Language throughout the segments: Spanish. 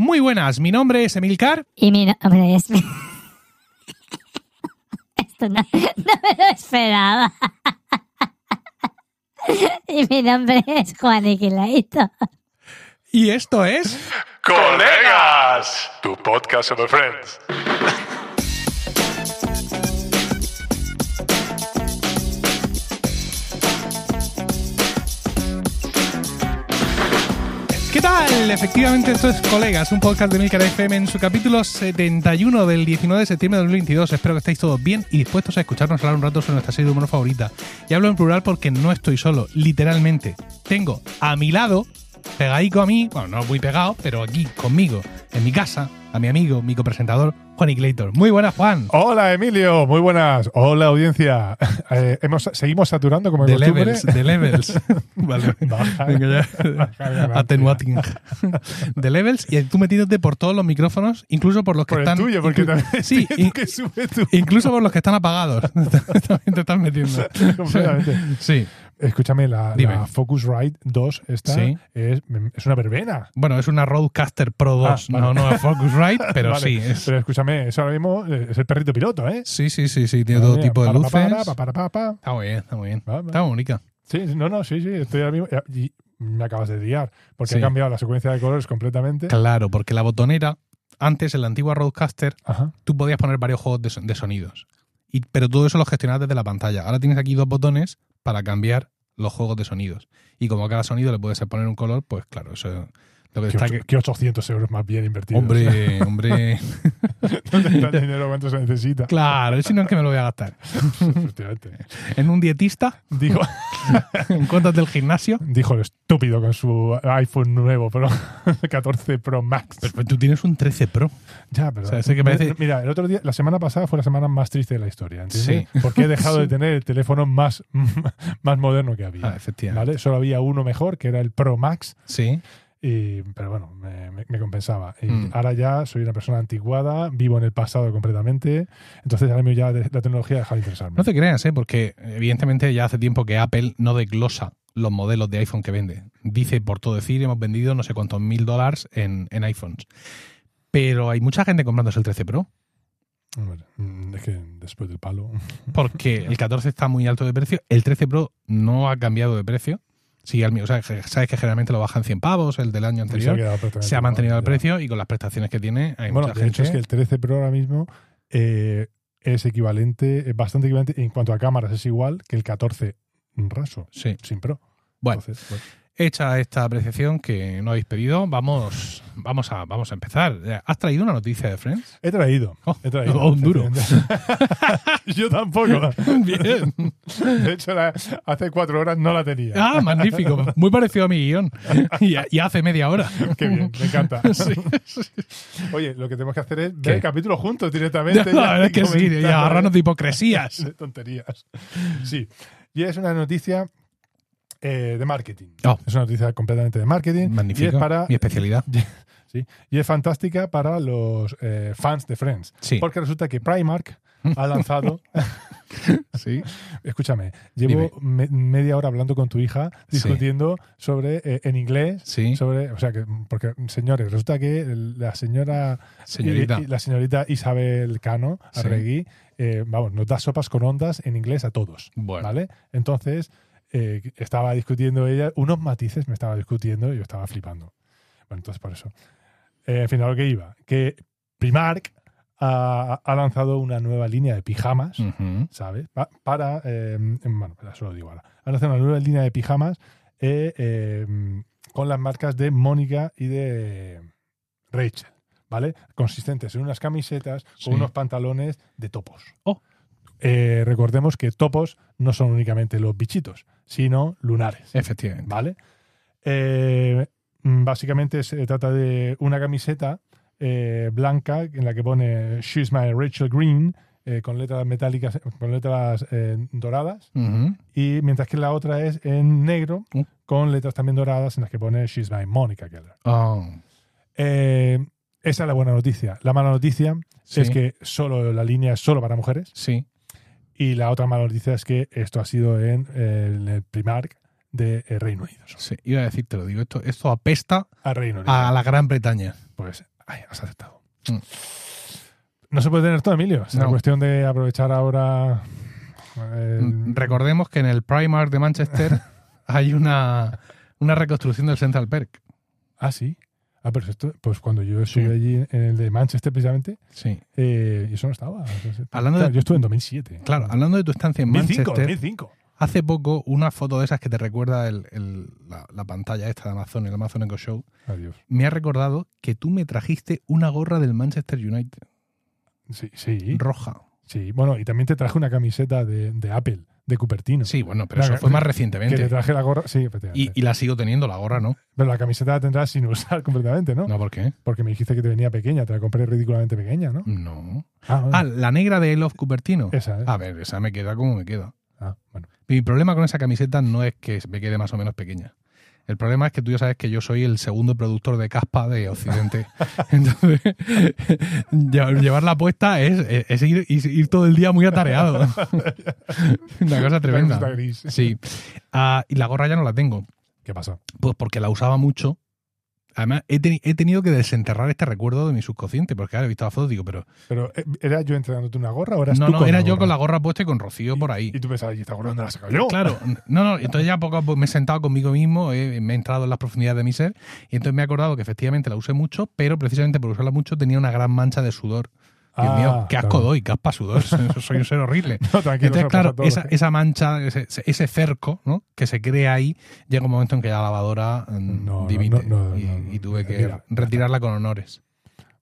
Muy buenas, mi nombre es Emilcar. Y mi nombre es... Esto no, no me lo esperaba. Y mi nombre es Juan Iquilaito. Y esto es. Colegas, tu podcast sobre Friends. Efectivamente, esto es Colegas, un podcast de Milcar FM en su capítulo 71 del 19 de septiembre de 2022. Espero que estéis todos bien y dispuestos a escucharnos hablar un rato sobre nuestra serie de humor favorita. Y hablo en plural porque no estoy solo, literalmente. Tengo a mi lado, pegadico a mí, bueno, no muy pegado, pero aquí conmigo, en mi casa, a mi amigo, mi copresentador, Juan Iclator. Muy buenas, Juan. Hola, Emilio. Muy buenas. Hola, audiencia. Eh, hemos, seguimos saturando como De levels, de levels. vale. Baja. Venga, ya. baja. Atenuating. De levels y tú metiéndote por todos los micrófonos, incluso por los que Por el están. tuyo, porque también Sí, in- que sube tú. incluso por los que están apagados. También te estás metiendo. Completamente. Sí. Escúchame, la, la Focusrite 2 esta Sí. es, es una verbena. Bueno, es una Roadcaster Pro 2, Ah, vale. no, no es Focusrite, pero Vale. sí. Es, Pero escúchame, eso ahora mismo eh, es el perrito piloto, ¿eh? sí, sí, sí, sí. Tiene todo mía, tipo de luces. para, para, para. Está muy bien, está muy bien. Va, va. Está bonita. Sí, sí, no, no, sí, sí, estoy ahora mismo. Y me acabas de liar, porque Sí. he cambiado la secuencia de colores completamente. Claro, porque la botonera, antes en la antigua Roadcaster, Ajá. tú podías poner varios juegos de, son- de sonidos. Y, pero todo eso lo gestionabas desde la pantalla. Ahora tienes aquí dos botones para cambiar los juegos de sonidos. Y como a cada sonido le puedes poner un color, pues claro, eso lo que ¿Qué, está ocho- que- qué 800 euros más bien invertidos? Hombre, hombre. no te dan dinero cuánto se necesita. Claro, si no es que me lo voy a gastar. En un dietista, Dijo, en cuentas del gimnasio. dijo el estúpido con su iPhone nuevo, Pro 14 Pro Max. Pero tú tienes un 13 Pro. ya, pero. o sea, ese que parece- Mira, el otro día, la semana pasada fue la semana más triste de la historia. ¿entiendes? Sí. Porque he dejado Sí. de tener el teléfono más, más moderno que había. Ah, efectivamente. ¿Vale? Solo había uno mejor, que era el Pro Max. Sí. Y, pero bueno, me, me- me compensaba. Y Mm. ahora ya soy una persona anticuada, vivo en el pasado completamente. Entonces ahora mismo ya la tecnología ha dejado de interesarme. No te creas, ¿eh? porque evidentemente ya hace tiempo que Apple no desglosa los modelos de iPhone que vende. Dice, por todo decir, hemos vendido no sé cuántos mil dólares en, en iPhones. Pero hay mucha gente comprándose el 13 Pro. Mm, es que después del palo. Porque el 14 está muy alto de precio. El 13 Pro no ha cambiado de precio. Sigue al. O sea, sabes que generalmente lo bajan 100 pavos, el del año y se ha anterior. Se ha mantenido ya. precio y con las prestaciones que tiene hay Bueno, mucha de hecho gente. es que el 13 Pro ahora mismo eh, es equivalente, es bastante equivalente en cuanto a cámaras, es igual que el 14 raso, Sí. sin Pro. Bueno, Entonces, bueno. Hecha esta apreciación que no habéis pedido, vamos, vamos, a, vamos a empezar. ¿Has traído una noticia de Friends? He traído. Oh, he traído. oh, un duro. Yo tampoco. Bien. De hecho, la- hace cuatro horas no la tenía. Ah, magnífico. Muy parecido a mi guion. Y, y hace media hora. Qué bien, me encanta. Sí. Oye, lo que tenemos que hacer es ver el capítulo juntos directamente. La verdad es que sí, y agarrarnos de hipocresías. de tonterías. Sí. Y es una noticia eh, de marketing. Oh. Es una noticia completamente de marketing. Y es Magnífico. para. Mi especialidad. Sí, y es fantástica para los eh, fans de Friends. Sí. Porque resulta que Primark ha lanzado. Sí. Escúchame, llevo me- media hora hablando con tu hija discutiendo sobre eh, en inglés. Sí. Sobre, o sea que, porque, señores, resulta que la señora Señorita. la señorita Isabel Cano Sí. Arregui, eh, vamos, nos da sopas con ondas en inglés a todos. Bueno. ¿Vale? Entonces, eh, estaba discutiendo ella, unos matices me estaba discutiendo y yo estaba flipando. Bueno, entonces por eso. Eh, al final lo que iba, que Primark ha, ha lanzado una nueva línea de pijamas. ¿sabes? Pa- para, eh, bueno, eso lo digo ahora. Ha lanzado una nueva línea de pijamas eh, eh, con las marcas de Mónica y de Rachel, ¿vale? Consistentes en unas camisetas Sí. con unos pantalones de topos. Oh. Eh, recordemos que topos no son únicamente los bichitos, sino lunares, Efectivamente. ¿vale? Eh, mm, básicamente se trata de una camiseta eh, blanca en la que pone She's my Rachel Green con letras metálicas, con letras doradas y mientras que la otra es en negro Mm. con letras también doradas en las que pone She's my Monica Geller. Oh. Esa es la buena noticia. La mala noticia Sí. es que solo la línea es solo para mujeres Sí. Y la otra mala noticia es que esto ha sido en el, Primark de eh, Reino Unido. Sí. Iba a decirte lo digo. Esto, esto apesta A Reino Unido. a la Gran Bretaña. Pues Ay, has aceptado. Mm. No se puede tener todo, Emilio. Es una cuestión de aprovechar ahora. eh, Mm, Recordemos que en el Primark de Manchester hay una, una reconstrucción del Central Perk. Ah, sí. Ah, pero esto, pues cuando yo Sí. estuve allí en el de Manchester, precisamente, Sí. eh, y eso no estaba. Hablando de- Yo estuve en 2007. Claro, hablando de tu estancia en 2005, Manchester, 2005. hace poco una foto de esas que te recuerda el- el- la, la pantalla esta de Amazon, el Amazon Echo Show, Adiós. me ha recordado que tú me trajiste una gorra del Manchester United, Sí, sí. roja. Sí, bueno, y también te traje una camiseta de, de Apple, de Cupertino. Sí, bueno, pero La eso que- fue más Que te recientemente. traje la gorra, sí, efectivamente. Y, y la sigo teniendo, la gorra no. Pero la camiseta la tendrás sin usar completamente, ¿no? No, ¿por qué? Porque me dijiste que te venía pequeña, te la compré ridículamente pequeña, ¿no? No. Ah, Ah, la negra de I Love Cupertino. esa, ¿eh? A ver, esa me queda como me queda. Ah, bueno. Mi problema con esa camiseta no es que me quede más o menos pequeña. El problema es que tú ya sabes que yo soy el segundo productor de caspa de Occidente. Entonces, lle- llevarla puesta es, es- es ir, ir- todo el día muy atareado. Una cosa tremenda. Sí. Ah, y la gorra ya no la tengo. ¿Qué pasa? Pues porque la usaba mucho. Además, he, teni- he tenido que desenterrar este recuerdo de mi subconsciente, porque ahora he visto la foto y digo, pero Pero, eh, ¿era yo entrenándote una gorra o eras no, tú no, con era la yo gorra? con la gorra puesta y con Rocío por ahí. Y tú pensabas, ¿y esta gorra dónde la he sacado yo? Claro, no, no, entonces ya poco a poco me he sentado conmigo mismo, he- me he entrado en las profundidades de mi ser y entonces me he acordado que efectivamente la usé mucho, pero precisamente por usarla mucho tenía una gran mancha de sudor. Dios Ah, mío, qué asco claro. doy, qué aspa sudor, soy un ser horrible. No, Entonces, claro, esa, esa mancha, ese, ese cerco ¿no? que se crea ahí, llega un momento en que la lavadora mm, No, y, tuve que Mira, retirarla con honores.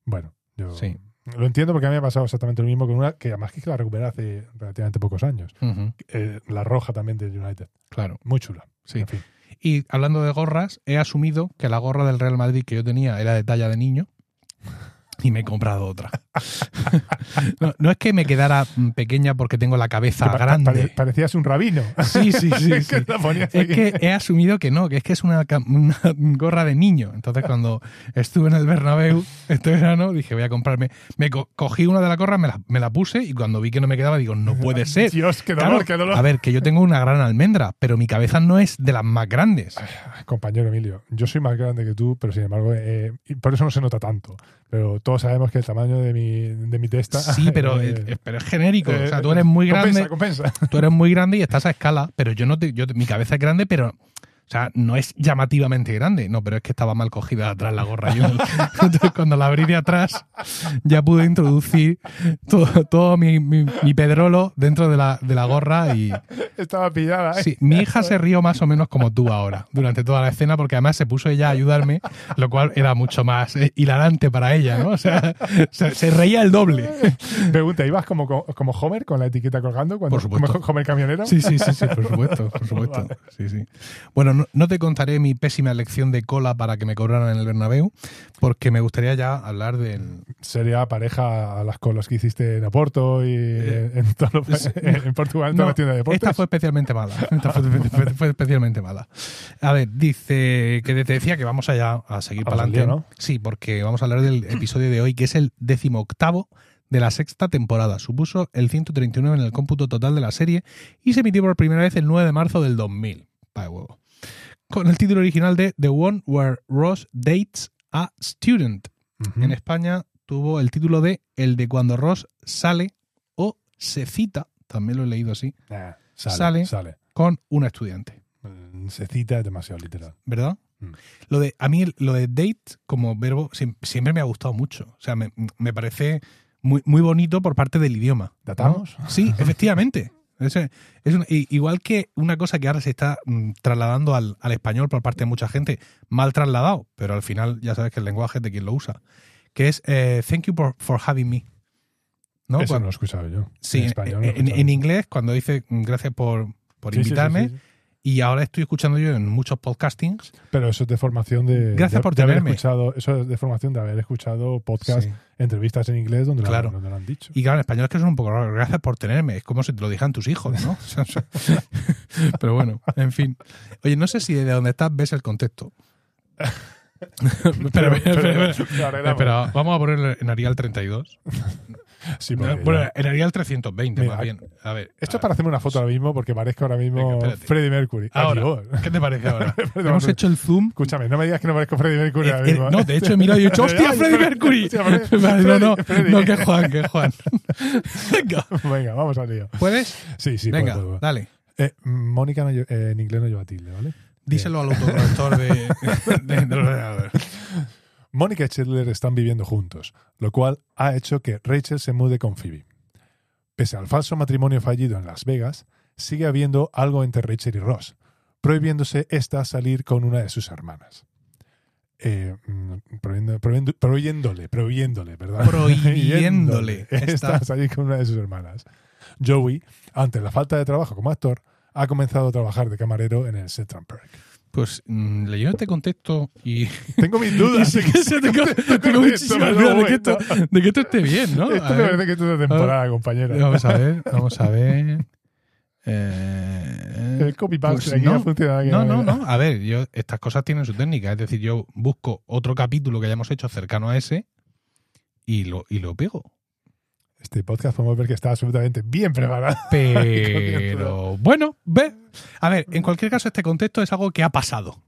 Bueno, yo Sí. lo entiendo porque a mí me ha pasado exactamente lo mismo con una que además que la recuperé hace relativamente pocos años. Eh, la roja también de United. claro, Muy chula. sí. En fin. Y hablando de gorras, he asumido que la gorra del Real Madrid que yo tenía era de talla de niño y me he comprado otra. no, no es que me quedara pequeña porque tengo la cabeza Que grande. pare- parecías un rabino. Sí, sí, sí. Que Es que he asumido que no, que es que es una, una gorra de niño. Entonces, cuando estuve en el Bernabéu este verano, dije, voy a comprarme. Me co- cogí una de la gorra, me la, me la puse y cuando vi que no me quedaba, digo, no puede ser. Dios, qué Claro, dolor, qué dolor. A ver, que yo tengo una gran almendra, pero mi cabeza no es de las más grandes. Compañero Emilio, yo soy más grande que tú, pero sin embargo, eh, por eso no se nota tanto. Pero todos sabemos que el tamaño de mi, de mi testa. Sí, pero, eh, es, pero es genérico. o sea, tú eh, eres muy compensa, grande. Compensa, Tú eres muy grande y estás a escala, pero yo no te, yo, mi cabeza es grande, pero o sea, no es llamativamente grande. No, pero es que estaba mal cogida atrás la gorra. Yo, entonces, cuando la abrí de atrás, ya pude introducir todo, todo mi, mi- mi pedrolo dentro de la, de la gorra y Estaba pillada. ¿eh? sí, mi hija se rió más o menos como tú ahora, durante toda la escena, porque además se puso ella a ayudarme, lo cual era mucho más eh, hilarante para ella, ¿no? O sea, se, se reía el doble. Pregunta, ¿ibas como, como Homer con la etiqueta colgando? Cuando, Por supuesto. Como Homer camionero. Sí, sí, sí, sí, por supuesto, por supuesto. Sí, sí. Bueno, no, no te contaré mi pésima elección de cola para que me cobraran en el Bernabéu, porque me gustaría ya hablar del... Sería pareja a las colas que hiciste en Oporto y en, todo en Portugal, en toda No, la tienda de deportes. esta fue especialmente mala. Esta fue, fue- fue especialmente mala. A ver, dice que te decía que vamos allá a seguir para adelante. Sí, porque vamos a hablar del episodio de hoy, que es el decimoctavo de la sexta temporada. Supuso el 139 en el cómputo total de la serie y se emitió por primera vez el 9 de marzo del 2000. Pa' de huevo. Con el título original de The One Where Ross Dates a Student. En España tuvo el título de El de cuando Ross sale o se cita, también lo he leído así, Nah, sale, Sale. sale. con una estudiante. Mm, Se cita es demasiado literal. ¿Verdad? Mm. Lo de, a mí lo de date como verbo siem- siempre, me ha gustado mucho. O sea, me, me parece muy, muy bonito por parte del idioma. ¿no? ¿Datamos? Sí, efectivamente. Es, es un- igual que una cosa que ahora se está mm, trasladando al, al español por parte de mucha gente, mal trasladado, pero al final ya sabes que el lenguaje es de quien lo usa, que es eh, thank you for, for having me. ¿no? Eso Cuando- no lo he escuchado yo. sí, en en, en- inglés, cuando dice mm, gracias por, por sí, invitarme, sí, sí. Y ahora estoy escuchando yo en muchos podcastings. Pero eso es de formación de. Gracias de- por de haber tenerme. escuchado. Eso es de formación de haber escuchado podcast, Sí. entrevistas en inglés donde, lo- Claro. donde lo han dicho. Y claro, en español es que son un poco raro. Gracias por tenerme. Es como si te lo dijeran tus hijos, ¿no? Pero bueno, en fin. Oye, no sé si de donde estás ves el contexto. Espera. pero arreglamos. Espera, vamos a poner en Arial 32. Sí, No, porque bueno, ya- en realidad el 320, Mira, más bien. A ver. Esto es para hacerme una foto ahora mismo porque parezco ahora mismo Venga. Freddie Mercury. Ahora, ¿qué te parece ahora? Hemos hecho el zoom. Escúchame, no me digas que no parezco Freddie Mercury Eh, ahora eh, mismo. no, de hecho he mirado y he dicho, ¡hostia, Freddie Fre- Mercury! no, no, no, que Juan, que Juan. Venga, Venga, vamos al lío. ¿puedes? Sí, sí, Venga, puedo, puedo. dale. Eh, Mónica no eh, en inglés no lleva tilde, ¿vale? Díselo al autocorrector de, de- del ordenador. Mónica y Chandler están viviendo juntos, lo cual ha hecho que Rachel se mude con Phoebe. Pese al falso matrimonio fallido en Las Vegas, sigue habiendo algo entre Rachel y Ross, prohibiéndose esta salir con una de sus hermanas. Eh, mm, prohibiendo- prohibiendo- prohibiéndole, prohibiéndole, ¿verdad? Prohibiéndole. Esta salir con una de sus hermanas. Joey, ante la falta de trabajo como actor, ha comenzado a trabajar de camarero en el Central Park. Pues mm, leyendo este contexto y, Tengo mis dudas. sí que se tengo, tengo muchísimas dudas de que, esto, de que esto esté bien, ¿no? Esto A me ver, parece que es una temporada, compañera. vamos a ver, vamos a ver. Eh, El copy-paste pues aquí no, no de No, no, no. A ver, yo, estas cosas tienen su técnica. Es decir, yo busco otro capítulo que hayamos hecho cercano a ese y lo, y lo pego. Este podcast podemos ver que está absolutamente bien preparado. Pero bueno, ve. A ver, en cualquier caso, este contexto es algo que ha pasado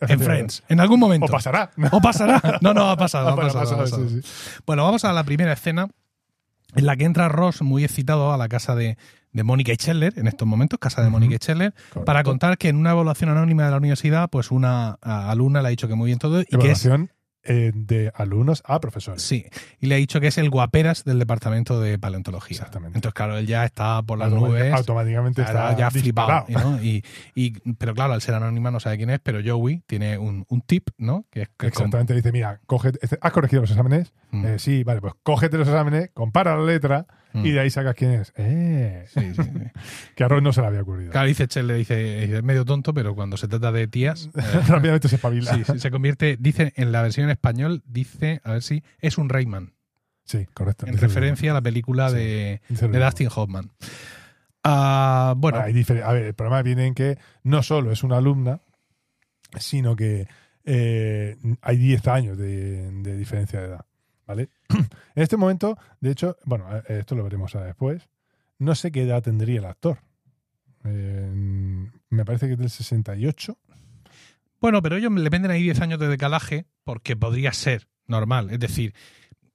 en Friends, en algún momento. O pasará. O pasará. No, no, ha pasado. Ha bueno, pasado, ha pasado, pasado. sí, sí. Bueno, vamos a la primera escena en la que entra Ross muy excitado a la casa de, de Mónica y Scheller, en estos momentos, casa de. Mónica y Scheller, Correcto. para contar que en una evaluación anónima de la universidad, pues una alumna le ha dicho que muy bien todo y que es Evaluación eh, de alumnos a profesores. Sí, y le ha dicho que es el guaperas del departamento de paleontología. Exactamente. Entonces, claro, él ya está por las nubes. Automáticamente está ya flipado. Y, y- pero claro, al ser anónima no sabe quién es, pero Joey tiene un, un tip, ¿no? Que es que Exactamente, dice, mira, cógete, este, ¿has corregido los exámenes? Mm. Eh, sí, vale, pues cógete los exámenes, compara la letra Mm. y de ahí sacas quién es. Eh, Sí, sí, sí. que a Ron no se le había ocurrido. Claro, dice Chel, le dice, es medio tonto, pero cuando se trata de tías, eh, Rápidamente se espabila. sí, sí, se convierte, dice en la versión en español, dice, a ver si, es un Rayman, Sí, correcto. en referencia a la película de, de. Dustin Hoffman. Ah, bueno, Hay a ver, el problema viene en que no solo es una alumna, sino que eh, hay 10 años de, de diferencia de edad. ¿Vale? en este momento, de hecho, bueno, eh, esto lo veremos ahora después. No sé qué edad tendría el actor. Eh, me parece que es del 68. Bueno, pero ellos le venden ahí 10 años de decalaje porque podría ser normal. Es decir,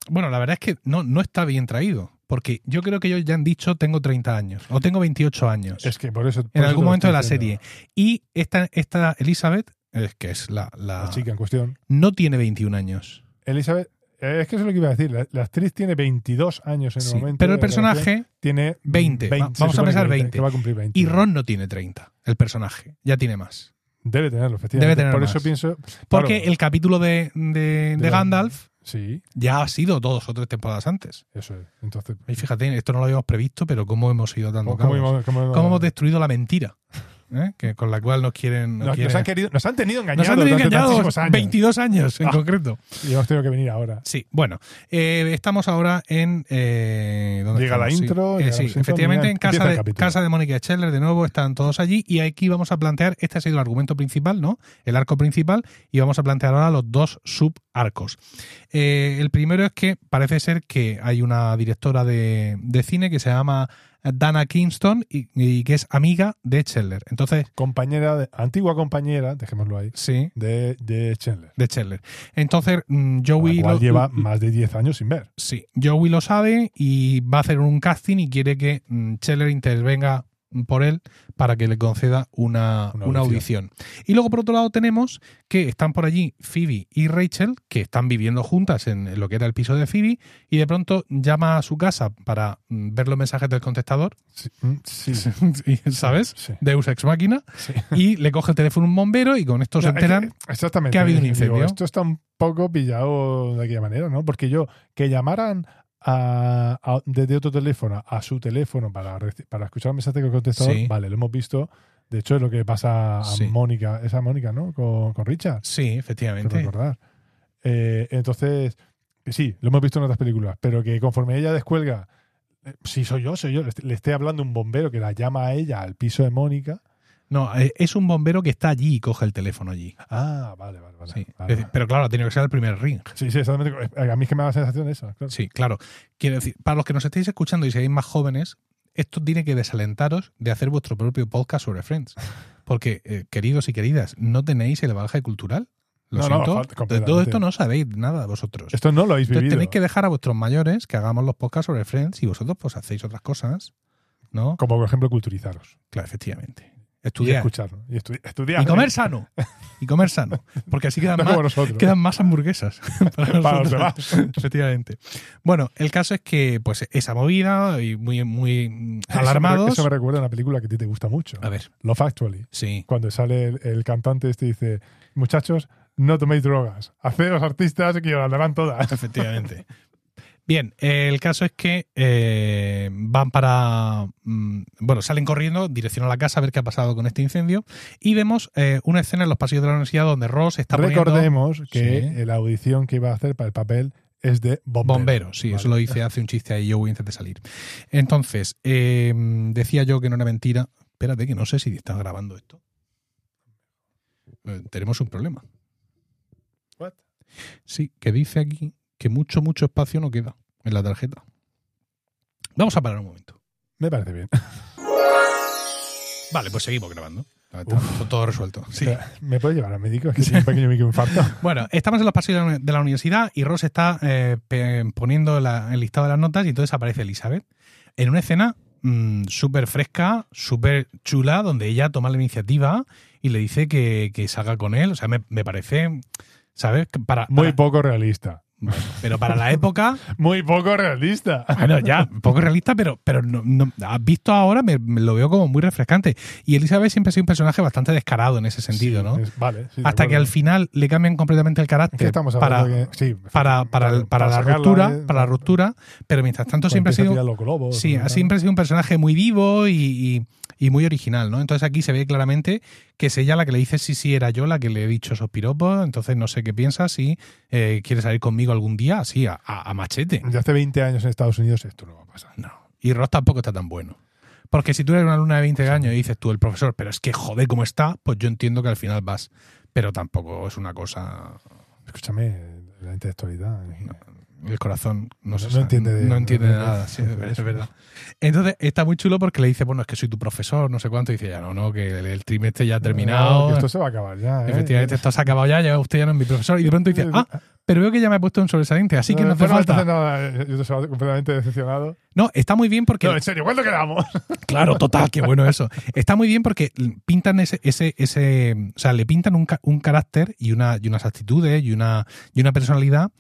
bueno, la verdad es que no, no está bien traído. Porque yo creo que ellos ya han dicho tengo 30 años o tengo 28 años Es que por eso. por en algún momento de la serie. Y esta, esta Elizabeth, eh, que es la, la- La chica en cuestión. no tiene 21 años. Elizabeth, es que eso es lo que iba a decir. La, la actriz tiene 22 años en Sí, el momento. pero el personaje tiene 20. Va- se vamos a pensar que 20. Que va a cumplir 20. y Ron no tiene 30, el personaje. Ya tiene más. Debe tenerlo, efectivamente. Debe tener Por más. eso pienso. Porque claro, el capítulo de, de, de Gandalf Sí, ya ha sido dos o tres temporadas antes. eso es. Entonces, Y fíjate, esto no lo habíamos previsto, pero cómo hemos ido dando ¿cómo, hemos- cómo- cómo hemos destruido la mentira, ¿eh? que con la cual nos quieren. Nos, nos, quieren- nos han querido, nos han tenido nos engañados han tenido engañados tantísimos años. 22 años en Ah. concreto. Y hemos tenido que venir ahora. Sí, bueno, eh, estamos ahora en. Eh, ¿dónde Llega la estamos? Sí. intro, llega sí, intro, efectivamente, en casa de, casa de Mónica Scheller, de nuevo, están todos allí. Y aquí vamos a plantear. Este ha sido el argumento principal, ¿no? El arco principal. Y vamos a plantear ahora los dos subarcos. El primero es que parece ser que hay una directora de, de cine que se llama Dana Kingston y, y que es amiga de Scheller. Entonces, Compañera, de- antigua compañera, dejémoslo ahí, sí, de, de Chandler. de Scheller. Entonces, mm, Joey lo- lleva más de 10 años sin ver. Sí, Joey lo sabe y va a hacer un casting y quiere que mm, Scheller intervenga por él para que le conceda una, Una una audición. Y luego, por otro lado, tenemos que están por allí Phoebe y Rachel, que están viviendo juntas en lo que era el piso de Phoebe, y de pronto llama a su casa para mm, ver los mensajes del contestador, Sí. mm, sí. ¿sabes? Deus ex máquina, y le coge el teléfono un bombero y con esto se No, es que- enteran. ha habido un Digo, incendio. esto está un poco pillado de aquella manera, ¿no? Porque yo, que llamaran a, a- desde otro teléfono a su teléfono para, para escuchar el mensaje del contestador, Sí. vale, lo hemos visto. De hecho, es lo que pasa a Sí. Mónica, esa Mónica, ¿no? Con, con Richard, Sí, efectivamente. recordar. Eh, entonces, sí, lo hemos visto en otras películas, pero que conforme ella descuelga, eh, sí, soy yo, soy yo, le esté hablando un bombero que la llama a ella al piso de Mónica. No, eh, es un bombero que está allí y coge el teléfono allí. Ah, vale, vale. vale, Sí. vale, Es decir, vale. pero claro, ha tenido que ser el primer ring. Sí, sí, exactamente. A mí es que me da la sensación de eso. claro. Sí, claro. Quiero decir, para los que nos estéis escuchando y seáis más jóvenes, esto tiene que desalentaros de hacer vuestro propio podcast sobre Friends. Porque, eh, queridos y queridas, no tenéis el bagaje cultural. Lo No, no, siento. falta de todo esto no sabéis nada vosotros. Esto no lo habéis Entonces vivido. tenéis que dejar a vuestros mayores que hagamos los podcasts sobre Friends y vosotros pues hacéis otras cosas, ¿no? Como por ejemplo culturizaros. Claro, efectivamente. Y Estudiar. Y estudi- estudiar. Y comer sano. Y comer sano. Porque así quedan, No más, quedan más hamburguesas para, Para los demás. Efectivamente. Bueno, el caso es que pues esa movida y muy, muy Eso me- alarmados. Eso me recuerda a una película que a ti te gusta mucho. A ver, Love Actually. sí. Cuando sale el, el cantante este y dice, muchachos, no toméis drogas. Haceros artistas que os las darán todas. Efectivamente. Bien, el caso es que eh, van para. mm, bueno, salen corriendo, dirección a la casa a ver qué ha pasado con este incendio. Y vemos eh, una escena en los pasillos de la universidad donde Ross está poniendo. Recordemos que Sí. la audición que iba a hacer para el papel es de bombero. Bombero, sí, eso lo dice, hace un chiste ahí Joey antes de salir. Entonces, eh, decía yo que no era mentira. Espérate, que no sé si está grabando esto. Tenemos un problema. What? Sí, que dice aquí que mucho, mucho espacio no queda en la tarjeta. Vamos a parar un momento. Me parece bien. Vale, pues seguimos grabando. Todo resuelto. Sí. ¿Me puede llevar al médico? Es que tengo un pequeño microinfarto. Bueno, estamos en los pasillos de la universidad y Ross está eh, poniendo la- el listado de las notas y entonces aparece Elizabeth en una escena mm, súper fresca, súper chula, donde ella toma la iniciativa y le dice que, que salga con él. O sea, me, me parece, ¿sabes? Para, Muy poco realista. Pero para la época, Muy poco realista. bueno, ya, poco realista, pero, pero no, no- has visto ahora, me, me lo veo como muy refrescante. Y Elizabeth siempre ha sido un personaje bastante descarado en ese sentido, Sí, ¿no? es- vale. sí, Hasta que al final le cambian completamente el carácter estamos para, que- sí, para, para, el- para la sacarla ruptura, para la ruptura, pero mientras tanto cuando siempre ha sido los globos, sí, ¿no? ha siempre ha sido un personaje muy vivo y, y- y muy original, ¿no? Entonces aquí se ve claramente que es ella la que le dice sí, sí, era yo la que le he dicho esos piropos, entonces no sé qué piensas, si eh, quieres salir conmigo algún día, así, a, machete. De hace 20 años en Estados Unidos esto no va a pasar. No. Y Ross tampoco está tan bueno. Porque si tú eres una alumna de 20 años y dices tú, el profesor, pero es que joder cómo está, pues yo entiendo que al final vas. Pero tampoco es una cosa Escúchame, la intelectualidad. El corazón no, No- se no sabe, entiende de- no entiende de nada, sí, de es, verdad. Entonces está muy chulo porque le dice, bueno, es que soy tu profesor, no sé cuánto, y dice, ya no, no, que el, el trimestre ya ha terminado, No, que esto se va a acabar ya. ¿eh? efectivamente esto se ha acabado ya, ya usted ya no es mi profesor, y de pronto dice, ah, pero veo que ya me he puesto un sobresaliente, así que no te Bueno, falta. entonces nada, yo estaba completamente decepcionado. No, está muy bien porque... No, en serio, ¿cuánto quedamos? Claro, total, qué bueno eso. Está muy bien porque pintan ese, ese, ese, o sea, le pintan un, un carácter y, una, y unas actitudes y una, y una personalidad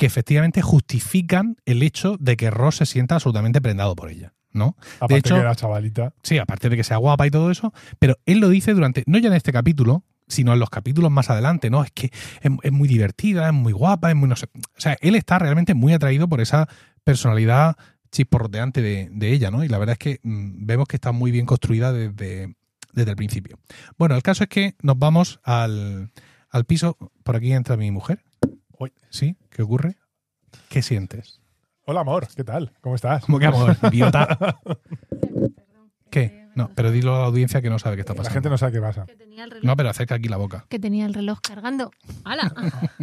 que efectivamente justifican el hecho de que Ross se sienta absolutamente prendado por ella, ¿no? Aparte hecho- que era chavalita. Sí, aparte de que sea guapa y todo eso, pero él lo dice durante, no ya en este capítulo, sino en los capítulos más adelante, ¿no? Es que es, es muy divertida, es muy guapa, es muy no sé. O sea, él está realmente muy atraído por esa personalidad chisporroteante de, de ella, ¿no? Y la verdad es que mm, vemos que está muy bien construida desde, desde el principio. Bueno, el caso es que nos vamos al, al piso. Por aquí entra mi mujer. Uy. ¿Sí? ¿Qué ocurre? ¿Qué sientes? Hola, amor, ¿qué tal? ¿Cómo estás? ¿Cómo que amor? Idiota. ¿Qué? No, pero dilo a la audiencia que no sabe qué está La pasando. gente no sabe qué pasa. Que tenía el reloj, No, pero acerca aquí la boca. que tenía el reloj cargando. ¡Hala!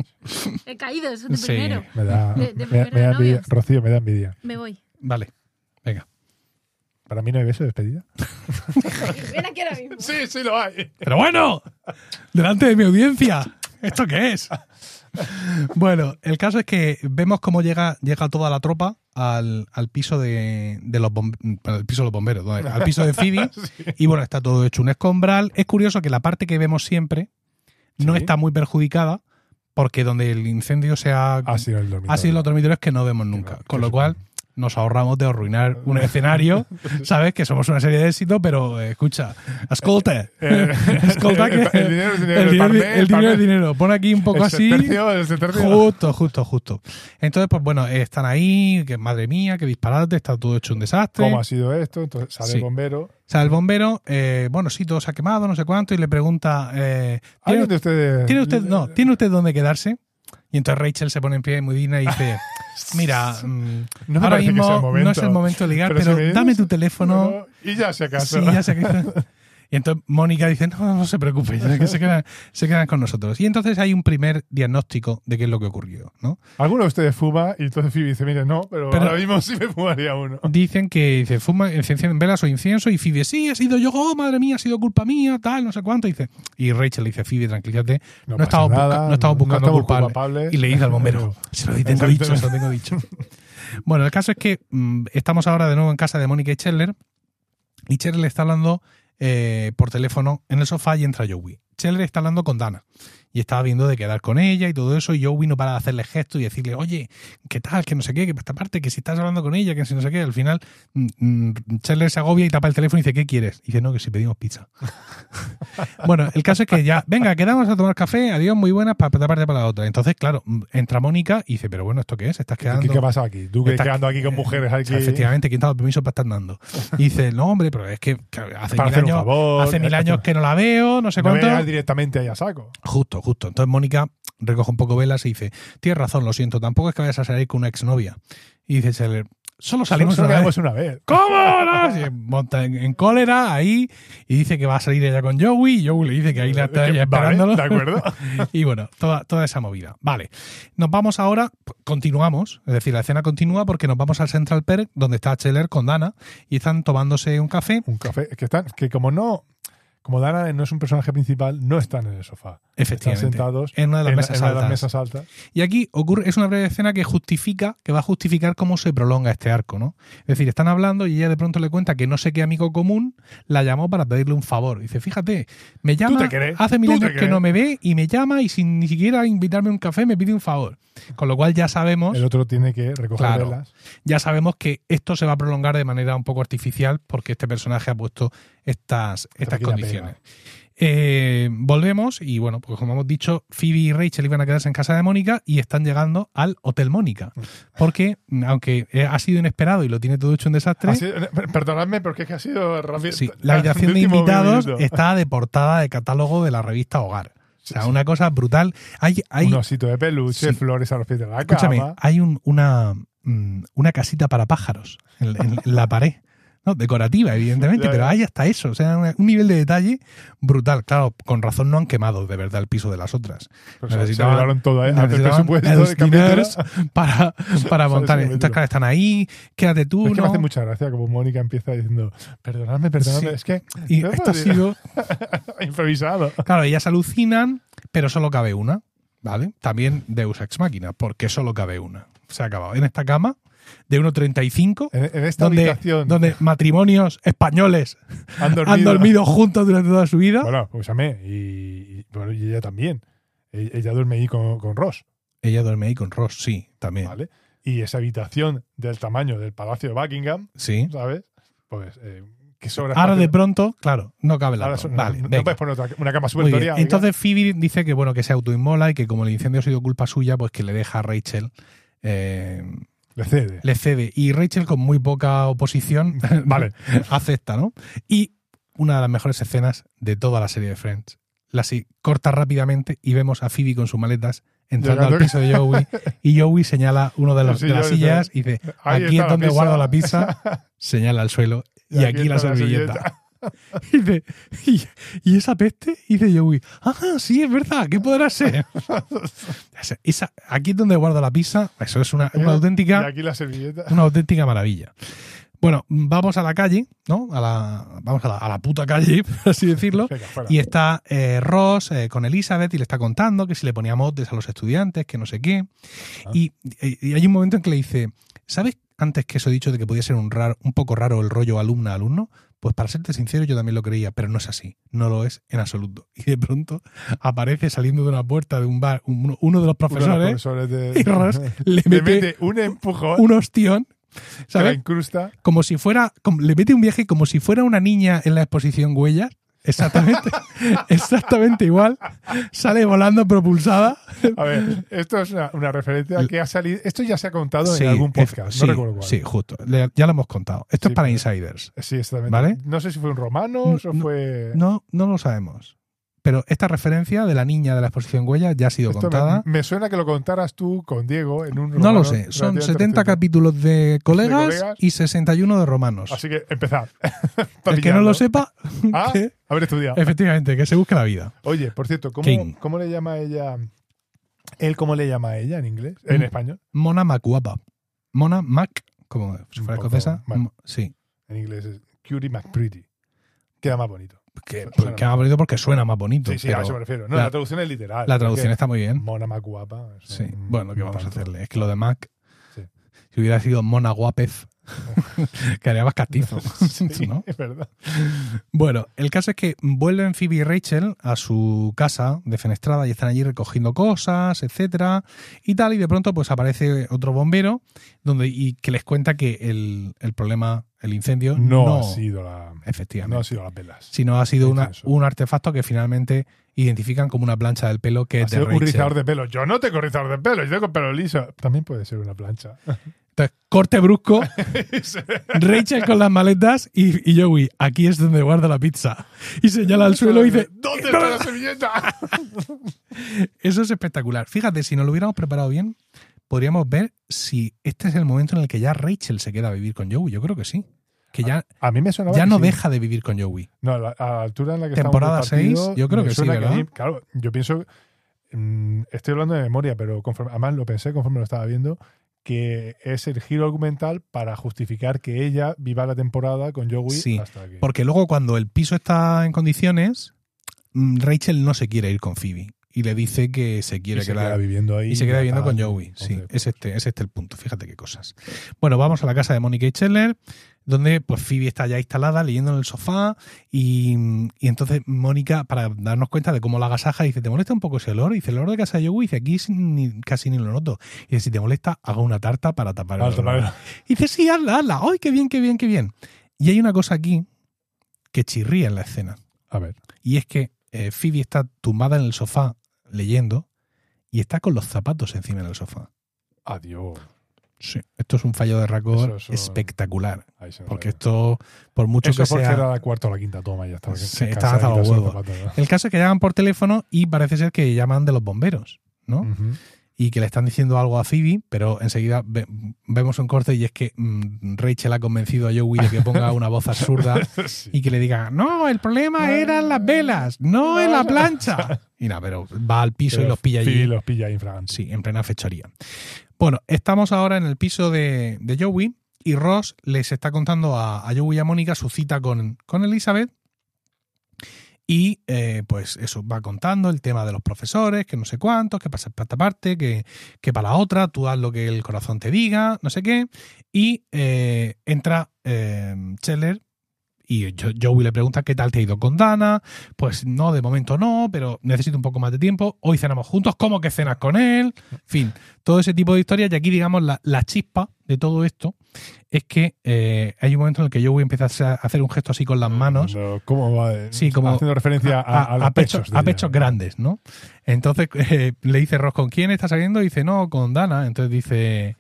He caído, eso de Sí. primero. Me da, De- de me, primero me da de envidia. novios. Rocío, me da envidia. Me voy. Vale. Venga. ¿Para mí no hay beso de despedida? Ven aquí ahora mismo. Sí, sí lo hay. Pero bueno, delante de mi audiencia. ¿Esto qué es? Bueno, el caso es que vemos cómo llega, llega toda la tropa al, al piso de, de los al piso de los bomberos, ¿no? al piso de Phoebe. Y bueno, está todo hecho un escombral. Es curioso que la parte que vemos siempre no Sí. está muy perjudicada porque donde el incendio se ha, Ha sido el ha sido los dormitorios que no vemos nunca. Con lo cual nos ahorramos de arruinar un escenario. Sabes que somos una serie de éxito, pero eh, escucha, escolta. Eh, escolta que el dinero es dinero, el dinero, el el dinero es dinero. Pon aquí un poco así. Justo, justo, justo. Entonces, pues bueno, están ahí, que madre mía, que disparate, está todo hecho un desastre. ¿Cómo ha sido esto? Entonces sale Sí. el bombero. Sea, el bombero, eh, bueno, sí, todo se ha quemado, no sé cuánto, y le pregunta, eh, ¿tiene, ¿Alguien de ustedes? ¿tiene usted, no, ¿tiene usted dónde quedarse? Y entonces Rachel se pone en pie muy digna y dice, mira, mm, No ahora que mismo sea el momento. no es el momento de ligar, Pero pero, si me dame tu teléfono. No, y ya si acaso. Sí, ya sé que... Y entonces Mónica dice, no, no se preocupe, que se quedan, se quedan con nosotros. Y entonces hay un primer diagnóstico de qué es lo que ocurrió, ¿no? Alguno de ustedes fuma y entonces Phoebe dice, mire, no, pero, Pero- ahora mismo sí me fumaría uno. Dicen que dice, fuma, encienden velas o incienso y Phoebe, sí, ha sido yo, oh, madre mía, ha sido culpa mía, tal, no sé cuánto. Dice, y Rachel le dice, Phoebe, tranquilízate, no, pasa estamos, nada, no estamos buscando estamos culpable. culpables. Y le dice al bombero, se lo tengo dicho, se lo tengo dicho. Bueno, el caso es que mm, estamos ahora de nuevo en casa de Mónica y Chandler y le está hablando eh, por teléfono en el sofá y entra Joey. Chandler está hablando con Dana y estaba viendo de quedar con ella y todo eso y Joey no para de hacerle gestos y decirle, oye, ¿qué tal? Que no sé qué, que por esta parte, que si estás hablando con ella, que si no sé qué. Al final mm, mm, Chandler se agobia y tapa el teléfono y dice, ¿qué quieres? Y dice, no, que si pedimos pizza. bueno, el caso es que ya, venga, quedamos a tomar café, adiós, muy buenas, para esta parte para la otra. Entonces, claro, mm, entra Mónica y dice, pero bueno, ¿esto qué es? ¿Estás ¿Qué, quedando? qué pasa aquí? ¿Tú que Estás- quedando aquí con mujeres aquí? Efectivamente, ¿quién te ha dado permiso para estar dando? Y dice, no, hombre, pero es que hace Para mil años, favor, hace mil años que no la veo, no sé No cuánto. veas directamente ahí a saco. Justo, justo. Entonces Mónica recoge un poco velas y dice, tienes razón, lo siento, tampoco es que vayas a salir con una exnovia. Y dice Scheller, solo salimos Solo una vez. una vez. ¿Cómo? No? Monta en, en cólera ahí y dice que va a salir ella con Joey. Y Joey le dice que ahí la está ella Vale, esperándolo. de acuerdo. y bueno, toda, toda esa movida. Vale. Nos vamos ahora, continuamos, es decir, la escena continúa porque nos vamos al Central Perk donde está Scheller con Dana y están tomándose un café. Un café. Que, están, que como no. Como Dana no es un personaje principal, no están en el sofá. Efectivamente. Están sentados En una de las en mesas en una de las altas. mesas altas. Y aquí ocurre, es una breve escena que justifica, que va a justificar cómo se prolonga este arco, ¿no? Es decir, están hablando y ella de pronto le cuenta que no sé qué amigo común la llamó para pedirle un favor. Dice, fíjate, me llama, hace mil ¿Tú te años que no me ve y me llama y sin ni siquiera invitarme a un café me pide un favor. Con lo cual ya sabemos, El otro tiene que recoger Claro. velas. ya sabemos que esto se va a prolongar de manera un poco artificial porque este personaje ha puesto estas, estas condiciones. Eh, volvemos y bueno, pues como hemos dicho, Phoebe y Rachel iban a quedarse en casa de Mónica y están llegando al Hotel Mónica. Porque, aunque eh, ha sido inesperado y lo tiene todo hecho un desastre, sido- eh, perdonadme porque es que ha sido rápido. sí, la habitación de invitados minuto. está de portada de catálogo de la revista Hogar. O sea, una cosa brutal. Hay, hay, Un osito de peluche, flores a los pies de la escúchame, cama. hay un- una, mm, una casita para pájaros en, en- en la pared. No, decorativa, evidentemente, pero hay hasta eso. O sea, un nivel de detalle brutal. Claro, con razón no han quemado de verdad el piso de las otras. Pues se necesitaban- llevaron todo ¿eh? necesitaban para, para montar. Entonces, claro, están ahí, quédate tú, Es que ¿no? me hace mucha gracia como Mónica empieza diciendo, perdonadme, perdonadme, Sí. es que Y ¿no esto ha sido, improvisado. claro, ellas alucinan, pero solo cabe una, ¿vale? También Deus Ex Máquina, porque solo cabe una. Se ha acabado. En esta cama de 1,35, En, en esta donde, habitación donde matrimonios españoles han dormido. han dormido juntos durante toda su vida. Bueno, pues amé. Y, y- bueno, y ella también. E- Ella duerme ahí con, con Ross, Ella duerme ahí con Ross, sí, también. ¿vale? Y esa habitación del tamaño del Palacio de Buckingham, Sí. ¿sabes? Pues, eh, que sobra Ahora de pronto, claro, no cabe la Vale, no, puedes poner otra- una cama superior. Entonces Phoebe dice que bueno que se autoinmola y que como el incendio ha sido culpa suya, pues que le deja a Rachel eh, le cede. le cede. Y Rachel con muy poca oposición Vale. acepta, ¿no? Y una de las mejores escenas de toda la serie de Friends. La si- corta rápidamente y vemos a Phoebe con sus maletas entrando Llegando- al piso de Joey y Joey señala uno de, los, El de las sillas y dice, aquí es la donde pizza". guardo la pizza, señala al suelo y, aquí, la está servilleta. Y dice, ¿y, y esa peste? Y dice Joey, ah, sí, es verdad, ¿qué podrá ser? Esa- esa- aquí es donde guardo la pizza, eso es una, una Y auténtica, aquí la servilleta. una auténtica maravilla. Bueno, vamos a la calle, ¿no? A la, vamos a la, a la puta calle, por así decirlo. Venga. Y está eh, Ross eh, con Elizabeth y le está contando que si le ponía motes a los estudiantes, que no sé qué. Ah. Y, y hay un momento en que le dice, ¿sabes antes que eso he dicho de que podía ser un, raro, un poco raro el rollo alumna-alumno? Pues para serte sincero yo también lo creía, pero no es así, no lo es en absoluto. Y de pronto aparece saliendo de una puerta de un bar un- uno de los Uno de los profesores de- y Ross le mete, mete un empujón un ostión, ¿sabes? incrusta. Como si fuera, como- le mete un viaje como si fuera una niña en la exposición Huellas. Exactamente, exactamente igual. Sale volando propulsada. A ver, esto es una, una referencia que ha salido. Esto ya se ha contado Sí, en algún podcast, sí, no recuerdo cuál. Sí, justo. Le- ya lo hemos contado. Esto Sí, es para insiders. Sí, exactamente. ¿Vale? No sé si fue un Romanos o fue. No, no lo sabemos. Pero esta referencia de la niña de la exposición huella ya ha sido Esto contada. me, me suena que lo contaras tú con Diego en un No lo sé, son relativamente 70 reciente. capítulos de colegas, colegas. y 61 de romanos. Así que empezad. El que no lo sepa, Ah, que- haber estudiado. efectivamente, que se busque la vida. Oye, por cierto, King. ¿cómo, ¿cómo le llama a ella? ¿Él cómo le llama a ella en inglés? En Mm. español. Mona Macuapa. Mona Mac, como si fuera escocesa. Sí. En inglés es Cutie McPretty. Queda más bonito. Que, pues, que bonito porque suena más bonito. Sí, sí, a eso me refiero. No, la- la, traducción es literal. la traducción está muy bien. Mona Macuapa. eso Sí. no- Bueno, ¿qué vamos a hacerle? Es que lo de Mac, Sí. si hubiera sido Mona Guapez, quedaría castizo. Sí, ¿no? es verdad. Bueno, el caso es que vuelven Phoebe y Rachel a su casa de fenestrada y están allí recogiendo cosas, etcétera, y tal, y de pronto pues aparece otro bombero donde y que les cuenta que el, el problema, el incendio, No, no, ha sido la. efectivamente, No ha sido las velas. sino ha sido una- un artefacto que finalmente identifican como una plancha del pelo que Ha es de sido un Rachel. rizador de pelo. Yo no tengo rizador de pelo, yo tengo pelo liso. También puede ser una plancha. Entonces, corte brusco, Rachel con las maletas y, y Joey, aquí es donde guarda la pizza. Y señala al suelo y dice, ¿Dónde está la servilleta? Eso es espectacular. Fíjate, si nos lo hubiéramos preparado bien, podríamos ver si este es el momento en el que ya Rachel se queda a vivir con Joey. Yo creo que sí. Que ya, A mí me suena ya no deja de vivir con Joey. No, a la, a la altura en la que Temporada estamos del partido, seis, yo creo que sí, ¿verdad? mí- claro, yo pienso, mm, estoy hablando de memoria, pero conforme, además lo pensé conforme lo estaba viendo, que es el giro argumental para justificar que ella viva la temporada con Joey Sí, hasta. Porque luego cuando el piso está en condiciones, mm, Rachel no se quiere ir con Phoebe. Y le dice que se quiere y se quedar queda viviendo ahí. Y se queda viviendo con. Joey. Sí, Entonces, es este, es este el punto. Fíjate qué cosas. Bueno, vamos a la casa de Mónica y Scheller, donde pues Phoebe está ya instalada leyendo en el sofá y, y entonces Mónica, para darnos cuenta de cómo la agasaja, dice, ¿te molesta un poco ese olor? Y dice, el olor de casa de Joey, dice, aquí ni- casi ni lo noto. Y dice, si te molesta, hago una tarta para tapar el olor". Y dice, sí, hazla, hazla. ¡Ay, qué bien, qué bien, qué bien! Y hay una cosa aquí que chirría en la escena. A ver. Y es que eh, Phoebe está tumbada en el sofá leyendo y está con los zapatos encima del sofá. Adiós. Sí. Esto es un fallo de Raccord Eso- eso- espectacular. Porque esto, por mucho Eso que porque sea... era la cuarta o la quinta toma ya estaba. Sí, estaba hasta los huevos. zapatos, ¿no? El caso es que llaman por teléfono y parece ser que llaman de los bomberos, ¿no? Y que le están diciendo algo a Phoebe, pero enseguida ve- vemos un corte y es que mm, Rachel ha convencido a Joey de que ponga una voz absurda Sí. y que le diga, no, el problema eran las velas, no en la plancha. Y nada, pero va al piso y los pilla allí. Sí, los pilla infragantes. Sí, en plena fechoría. Bueno, estamos ahora en el piso de, de Joey y Ross les está contando a, a Joey y a Mónica su cita con, con Elizabeth. Y eh, pues eso, va contando el tema de los profesores, que no sé cuántos, que pasa para esta parte, que, que para la otra, tú haz lo que el corazón te diga, no sé qué. Y eh, entra eh, y Jo- Joey le pregunta qué tal te ha ido con Dana. Pues no, de momento no, pero necesito un poco más de tiempo. Hoy cenamos juntos, ¿cómo que cenas con él? En fin, todo ese tipo de historias. Y aquí, digamos, la, la chispa de todo esto es que eh, hay un momento en el que Joey empieza a hacer- un gesto así con las manos. No, ¿Cómo va? Sí, como Haciendo referencia a, a, los pechos, pechos. de a ella. pechos grandes, ¿no? Entonces eh, le dice Ross, ¿con quién está saliendo? Y dice, no, con Dana. Entonces dice,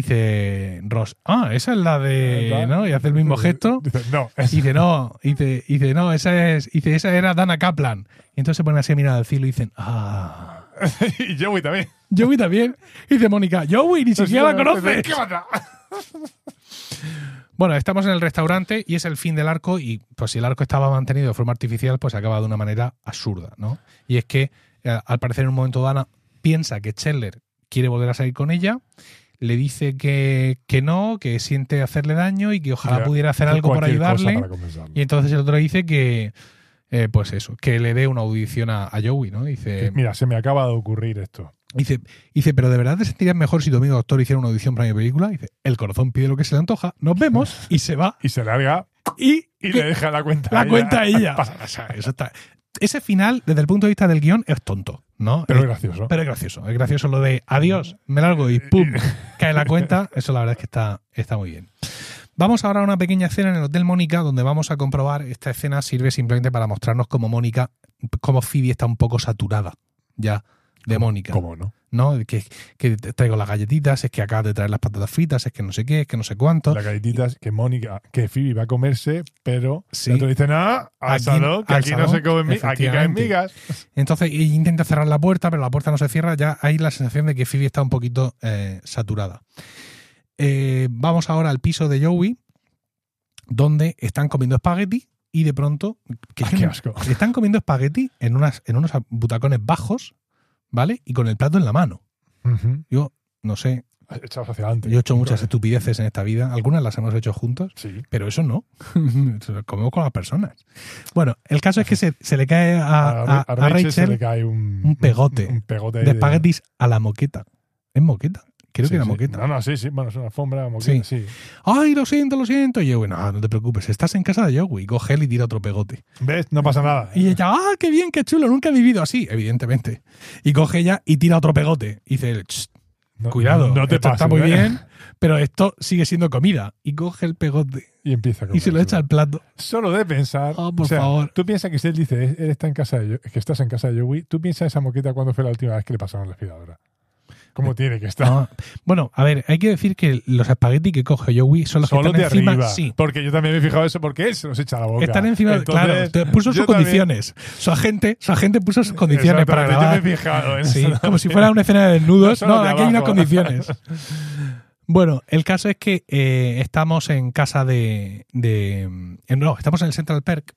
dice Ross, ah, esa es la de, ¿no? Y hace el mismo gesto. Dice, no, Y dice, no, y dice, y dice, no, esa es, y dice, esa era Dana Kaplan. Y entonces se ponen así a mirar al cielo y dicen, ah. y Joey también. Joey también. Y dice Mónica, Joey, ni siquiera la conoces. ¿Qué pasa? Bueno, estamos en el restaurante y es el fin del arco y pues si el arco estaba mantenido de forma artificial, pues acaba de una manera absurda, ¿no? Y es que eh, al parecer en un momento Dana piensa que Chandler quiere volver a salir con ella, le dice que, que no, que siente hacerle daño y que ojalá Que- pudiera hacer algo por ayudarle. Y entonces el otro dice que, eh, pues eso, que le dé una audición a, a Joey, ¿no? Dice, Mira, se me acaba de ocurrir esto. dice, dice, pero ¿de verdad te sentirías mejor si tu amigo doctor hiciera una audición para mi película? Dice, el corazón pide lo que se le antoja, nos vemos y se va. Y se larga Y, y le deja la cuenta. la a ella. cuenta a ella. Pasa- sea, eso está- Ese final, desde el punto de vista del guion, es tonto, ¿no? Pero Eh, es gracioso. pero es gracioso. Es gracioso lo de adiós, me largo y ¡pum! cae la cuenta. Eso la verdad es que está, está muy bien. Vamos ahora a una pequeña escena en el Hotel Mónica donde vamos a comprobar, esta escena sirve simplemente para mostrarnos cómo Mónica, cómo Phoebe está un poco saturada ya de Mónica. ¿Cómo no? ¿no? Que, que te traigo las galletitas, es que acabas de traer las patatas fritas, es que no sé qué, es que no sé cuánto. Las galletitas que Mónica, que Phoebe va a comerse, pero Sí. el otro dice, no, al Aquí- salón, que al aquí no se comen migas, aquí caen migas. Entonces ella intenta cerrar la puerta, pero la puerta no se cierra. Ya hay la sensación de que Phoebe está un poquito eh, saturada. Eh, vamos ahora al piso de Joey, donde están comiendo espagueti y de pronto que yo qué no- asco. están comiendo espagueti en, unas, en unos butacones bajos, ¿vale? Y con el plato en la mano. Yo no sé, hacia adelante. yo he hecho muchas estupideces en esta vida. Algunas las hemos hecho juntos. Sí. Pero eso no. Comemos con las personas. Bueno, el caso es que se, se le cae a, a- a Rachel, se le cae un, un pegote un pegote ahí de espaguetis a la moqueta. ¿Es moqueta? Creo Sí, que era sí. moqueta. No, no, sí, sí. Bueno, es una alfombra, moqueta, sí. Ay, lo siento, lo siento. Y yo, no, no te preocupes. Estás en casa de Joey. Coge él y tira otro pegote. ¿Ves? No pasa nada. Y ella, ah, qué bien, qué chulo. Nunca he vivido así, evidentemente. Y coge ella y tira otro pegote. Y dice, "Ch, No- cuidado, no te esto está muy ¿eh? bien, pero esto sigue siendo comida. Y coge el pegote Y empieza a y se lo echa al plato. Solo de pensar. Oh, por o sea, favor. Tú piensas que si él dice, él está en casa de que estás en casa de Joey, tú piensas esa moqueta cuando fue la última vez que le pasaron la aspiradora. ¿Cómo tiene que estar? No. Bueno, a ver, hay que decir que los espaguetis que coge Joey son los Solo que de están encima. arriba. Sí, Porque yo también me he fijado eso porque él se los echa a la boca. están encima. Entonces, claro, puso sus también- condiciones. Su agente, su agente puso sus condiciones para grabar. Yo me he fijado en Sí, eso. como si fuera una escena de desnudos. No, de aquí hay unas condiciones. Bueno, el caso es que eh, estamos en casa de, de- en- No, estamos en el Central Perk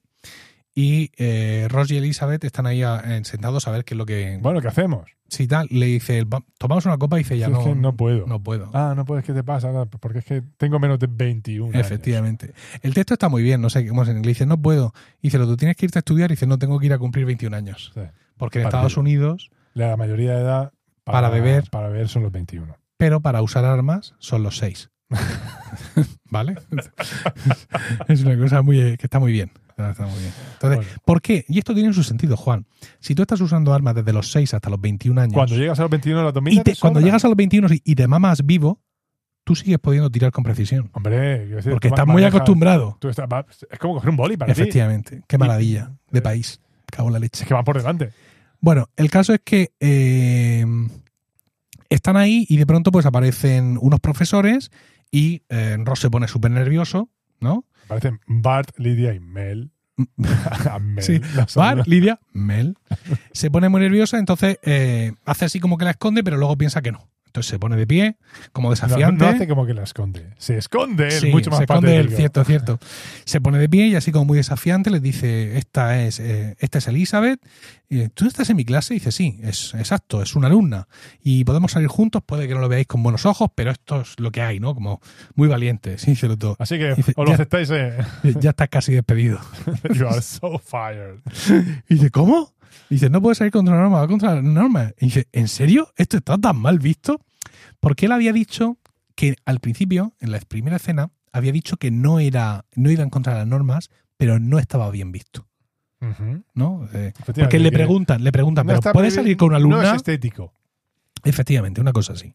y eh, Ross y Elizabeth están ahí a- en- sentados a ver qué es lo que. Bueno, ¿qué hacemos? Si tal, le dice, "Va- tomamos una copa y dice, ya Si no, es que no puedo. no puedo. Ah, no puedes, ¿qué te pasa? Porque es que tengo menos de 21 años. Efectivamente. El texto está muy bien, no sé cómo es en inglés. Dice, no puedo. Dice, tú tienes que irte a estudiar. Dice, no tengo que ir a cumplir 21 años. Sí. Porque en Para Estados. Unidos, La mayoría de edad Para beber. Para beber son los 21. pero para usar armas son los 6. ¿Vale? es una cosa muy, que está muy bien. Está muy bien. Entonces, Bueno. ¿por qué? Y esto tiene su sentido, Juan. Si tú estás usando armas desde los 6 hasta los 21 años, Cuando llegas a los 21 la y tomilla te- te cuando llegas a los 21 y- te mamas vivo, tú sigues pudiendo tirar con precisión. Hombre, quiero decir, Porque estás muy acostumbrado. tú estás- va- es como coger un boli para ti. Efectivamente. Qué maravilla de país. Cago en la leche. Es que van por delante. Bueno, el caso es que eh, están ahí y de pronto pues aparecen unos profesores y eh, Ross se pone súper nervioso, ¿no? Parecen Bart, Lidia y Mel. Mel, Sí, las Bar, almas. Lidia, Mel. Se pone muy nerviosa, entonces eh, hace así como que la esconde, pero luego piensa que no. Entonces se pone de pie, como No, desafiante. no hace como que la esconde. Se esconde él, Sí, mucho más se esconde él, cierto, cierto. Se pone de pie y así como muy desafiante les dice, esta es, eh, esta es Elizabeth. Y, ¿Tú estás en mi clase? Y dice, sí, es exacto, es una alumna. Y podemos salir juntos, puede que no lo veáis con buenos ojos, pero esto es lo que hay, ¿no? Como muy valiente, sí, cierto. Así que Dice, os lo aceptáis. Eh. Ya estás casi despedido. you are so fired. Y dice, ¿cómo? Dice, no puedes salir contra la norma, va contra la norma. Y dice, ¿en serio? ¿Esto está tan mal visto? Porque él había dicho que al principio, en la primera escena, había dicho que no era, no iba en contra las normas, pero no estaba bien visto. ¿no? Eh, porque le preguntan, le preguntan, no ¿pero prohibido- salir con una No alumna? es estético. Efectivamente, una cosa así.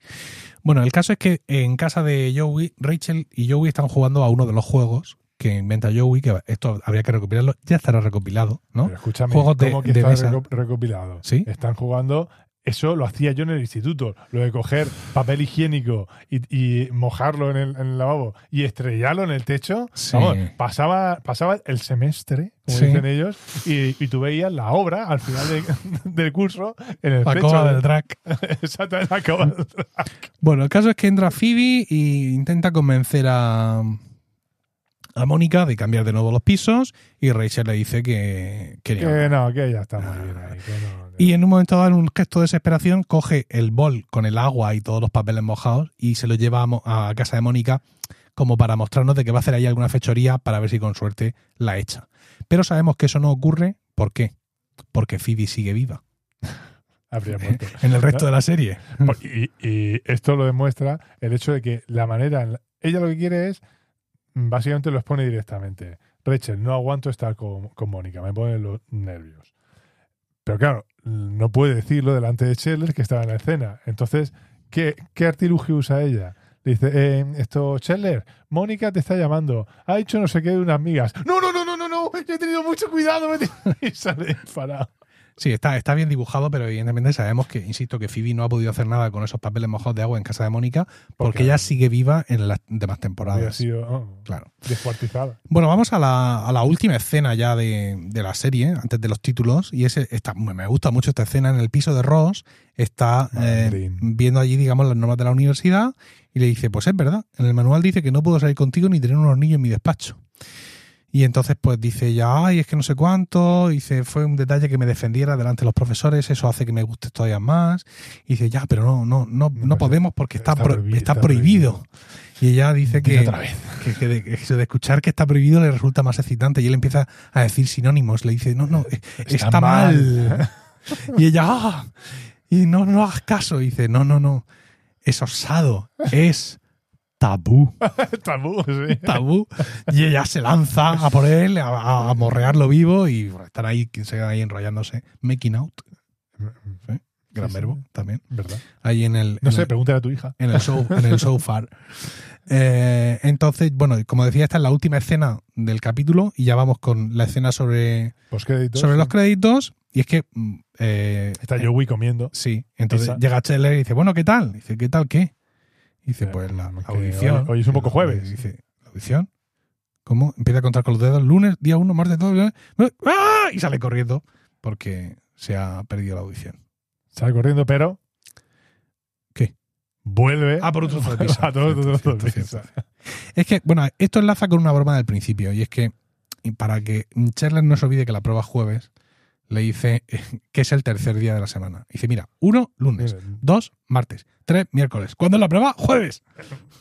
Bueno, el caso es que en casa de Joey, Rachel y Joey están jugando a uno de los juegos que inventa Joey, que esto habría que recopilarlo, ya estará recopilado, ¿no? Pero escúchame, Juegos de- ¿cómo que de está mesa. reco- recopilado? ¿Sí? Están jugando. Eso lo hacía yo en el instituto. Lo de coger papel higiénico y, y mojarlo en el, en el lavabo y estrellarlo en el techo. Sí. Vamos, pasaba, pasaba el semestre, como Sí. dicen ellos, y, y tú veías la obra al final de- del curso en el La techo. coba de- del drag. Exactamente, la coba del drag. Bueno, el caso es que entra Phoebe y intenta convencer a, a Mónica de cambiar de nuevo los pisos y Rachel le dice que, que no. Que no, que ya está muy bien ahí. que no, que- Y en un momento dado, en un gesto de desesperación, coge el bol con el agua y todos los papeles mojados y se lo lleva a, casa de Mónica como para mostrarnos de que va a hacer ahí alguna fechoría para ver si con suerte la echa. Pero sabemos que eso no ocurre. ¿Por qué? Porque Phoebe sigue viva habría muerto. en el resto de la serie. Y, y esto lo demuestra el hecho de que la manera. ella lo que quiere es. Básicamente lo expone directamente. Rachel, no aguanto estar con, con Mónica, me ponen los nervios. Pero claro, no puede decirlo delante de Scheller que estaba en la escena. Entonces, ¿qué, qué artilugio usa ella? Dice, eh, esto, Scheller, Mónica te está llamando. Ha dicho no sé qué de unas amigas. No, no, no, no, no, no. Yo he tenido mucho cuidado. me he tenido-". Y sale parado. Sí, está, está bien dibujado, pero evidentemente sabemos que, insisto, que Phoebe no ha podido hacer nada con esos papeles mojados de agua en casa de Mónica porque, ella sigue viva en las demás temporadas. sido oh, Claro. descuartizada. Bueno, vamos a la, a la última escena ya de, de la serie, antes de los títulos, y ese está, me gusta mucho esta escena. En el piso de Ross está eh, viendo allí, digamos, las normas de la universidad y le dice, pues es verdad, en el manual dice que no puedo salir contigo ni tener unos niños en mi despacho. Y entonces pues dice ya, ay, es que no sé cuánto, dice, fue un detalle que me defendiera delante de los profesores, eso hace que me guste todavía más. Y dice, ya, pero no, no, no, no podemos porque está, está pro- prohibido, está está prohibido. Y ella dice que, otra vez. que, que de, que de escuchar que está prohibido le resulta más excitante y él empieza a decir sinónimos. Le dice, no, no, está, Está mal. mal. y ella, "Ah". y no, no hagas caso. Y dice, no, no, no, es osado, es tabú, Tabú, sí. tabú. Y ella se lanza a por él, a, a- morrearlo vivo y bueno, están ahí, se ahí enrollándose, making out, ¿sí? gran Sí, sí. verbo también, ¿Verdad? ahí en el... No en sé, el- pregúntale a tu hija. en el show, en el show far. Eh, entonces, bueno, como decía, esta es la última escena del capítulo y ya vamos con la escena sobre, Postcréditos. sobre los créditos. Y es que, mm, eh, Está eh, Joey comiendo. sí, entonces llega Scheller y dice, bueno, ¿qué tal? Dice, ¿qué tal qué? Dice, pues la, audición. hoy- hoy es un poco jueves. Dice, ¿la audición? ¿Cómo? Empieza a contar con los dedos, lunes, día uno, martes, todo. ¡Ah! Y sale corriendo porque se ha perdido la audición. Sale corriendo, pero. ¿Qué? Vuelve. Ah, por otro trozo de pizza. Es que, bueno, esto enlaza con una broma del principio, y es que para que Cherler no se olvide que la prueba es jueves, le dice que es el tercer día de la semana. Dice, mira, uno, lunes, dos, martes, tres, miércoles. ¿Cuándo es la prueba? Jueves.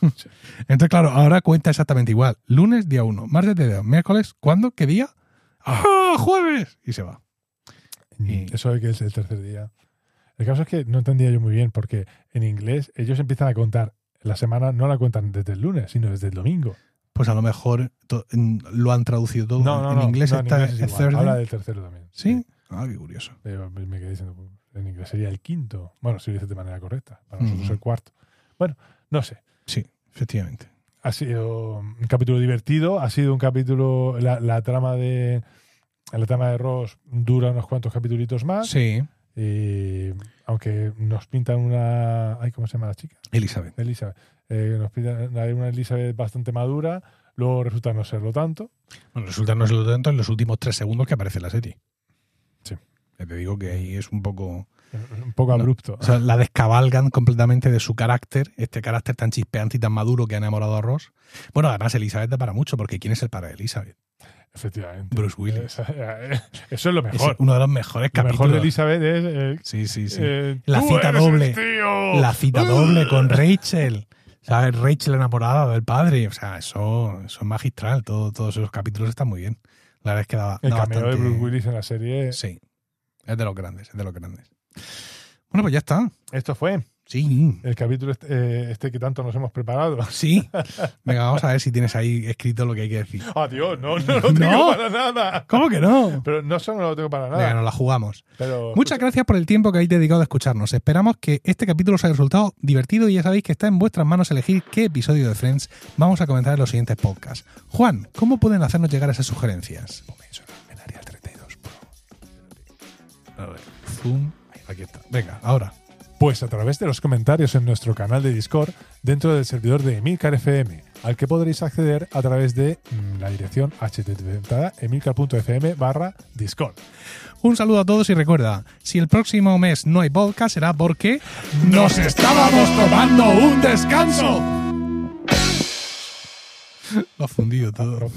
Entonces, claro, ahora cuenta exactamente igual. Lunes, día uno, martes, día dos, miércoles, ¿cuándo? ¿Qué día? ¡Ah, jueves! Y se va. Y- Eso de que es el tercer día. El caso es que no entendía yo muy bien, porque en inglés ellos empiezan a contar la semana, no la cuentan desde el lunes, sino desde el domingo. Pues a lo mejor lo han traducido todo. No, no, en no. inglés en está inglés es. Habla del tercero también. ¿Sí? Ah, qué curioso. Pero me quedé diciendo, pues, en inglés sería el quinto. Bueno, si lo dices de manera correcta. Para nosotros el cuarto. Bueno, no sé. Sí, efectivamente. Ha sido un capítulo divertido. Ha sido un capítulo. La, la trama de. La trama de Ross dura unos cuantos capítulos más. Sí, Y aunque nos pintan una. Ay, ¿Cómo se llama la chica? Elizabeth. Elizabeth. Eh, nos pintan una Elizabeth bastante madura. Luego resulta no serlo tanto. Bueno, resulta no se lo tanto en los últimos tres segundos que aparece la serie. Te digo que ahí es un poco. Un poco abrupto. O sea, la descabalgan completamente de su carácter, este carácter tan chispeante y tan maduro que ha enamorado a Ross. Bueno, además Elizabeth da para mucho, porque ¿quién es el para de Elizabeth? Efectivamente. Bruce Willis. Esa- Eso es lo Es mejor. uno de los mejores Lo capítulos. mejor de Elizabeth es. eh, Sí, sí, sí. eh, La "Tú cita doble. tío". La cita doble con Rachel. ¿Sabes? Rachel enamorada del padre. O sea, eso, eso es magistral. Todo, todos esos capítulos están muy bien. La verdad es que da, El da cameo de Bruce Willis en la serie. Sí. Es de los grandes, es de los grandes. Bueno, pues ya está. Esto fue Sí. el capítulo este, eh, este que tanto nos hemos preparado. Sí. Venga, vamos a ver si tienes ahí escrito lo que hay que decir. Adiós, no, no lo tengo No. para nada. ¿Cómo que no? Pero no solo no lo tengo para nada. Venga, nos la jugamos. pero Muchas gracias por el tiempo que habéis dedicado a escucharnos. Esperamos que este capítulo os haya resultado divertido y ya sabéis que está en vuestras manos elegir qué episodio de Friends vamos a comentar en los siguientes podcasts. Juan, ¿cómo pueden hacernos llegar esas sugerencias? En área 32 Pro. A ver, zoom. Aquí está. Venga, ahora. Pues a través de los comentarios en nuestro canal de Discord dentro del servidor de Emilcar FM, al que podréis acceder a través de mm, la dirección http emilcar.fm barra Discord. Un saludo a todos y recuerda, si el próximo mes no hay podcast será porque nos estábamos tomando un descanso. Lo ha fundido todo.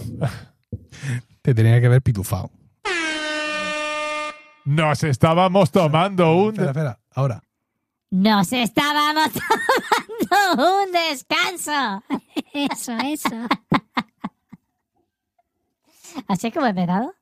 Te tenía que haber pitufado. Nos estábamos tomando un... Espera, espera, ahora. Nos estábamos tomando un descanso. Eso, eso. ¿Así es como he empezado?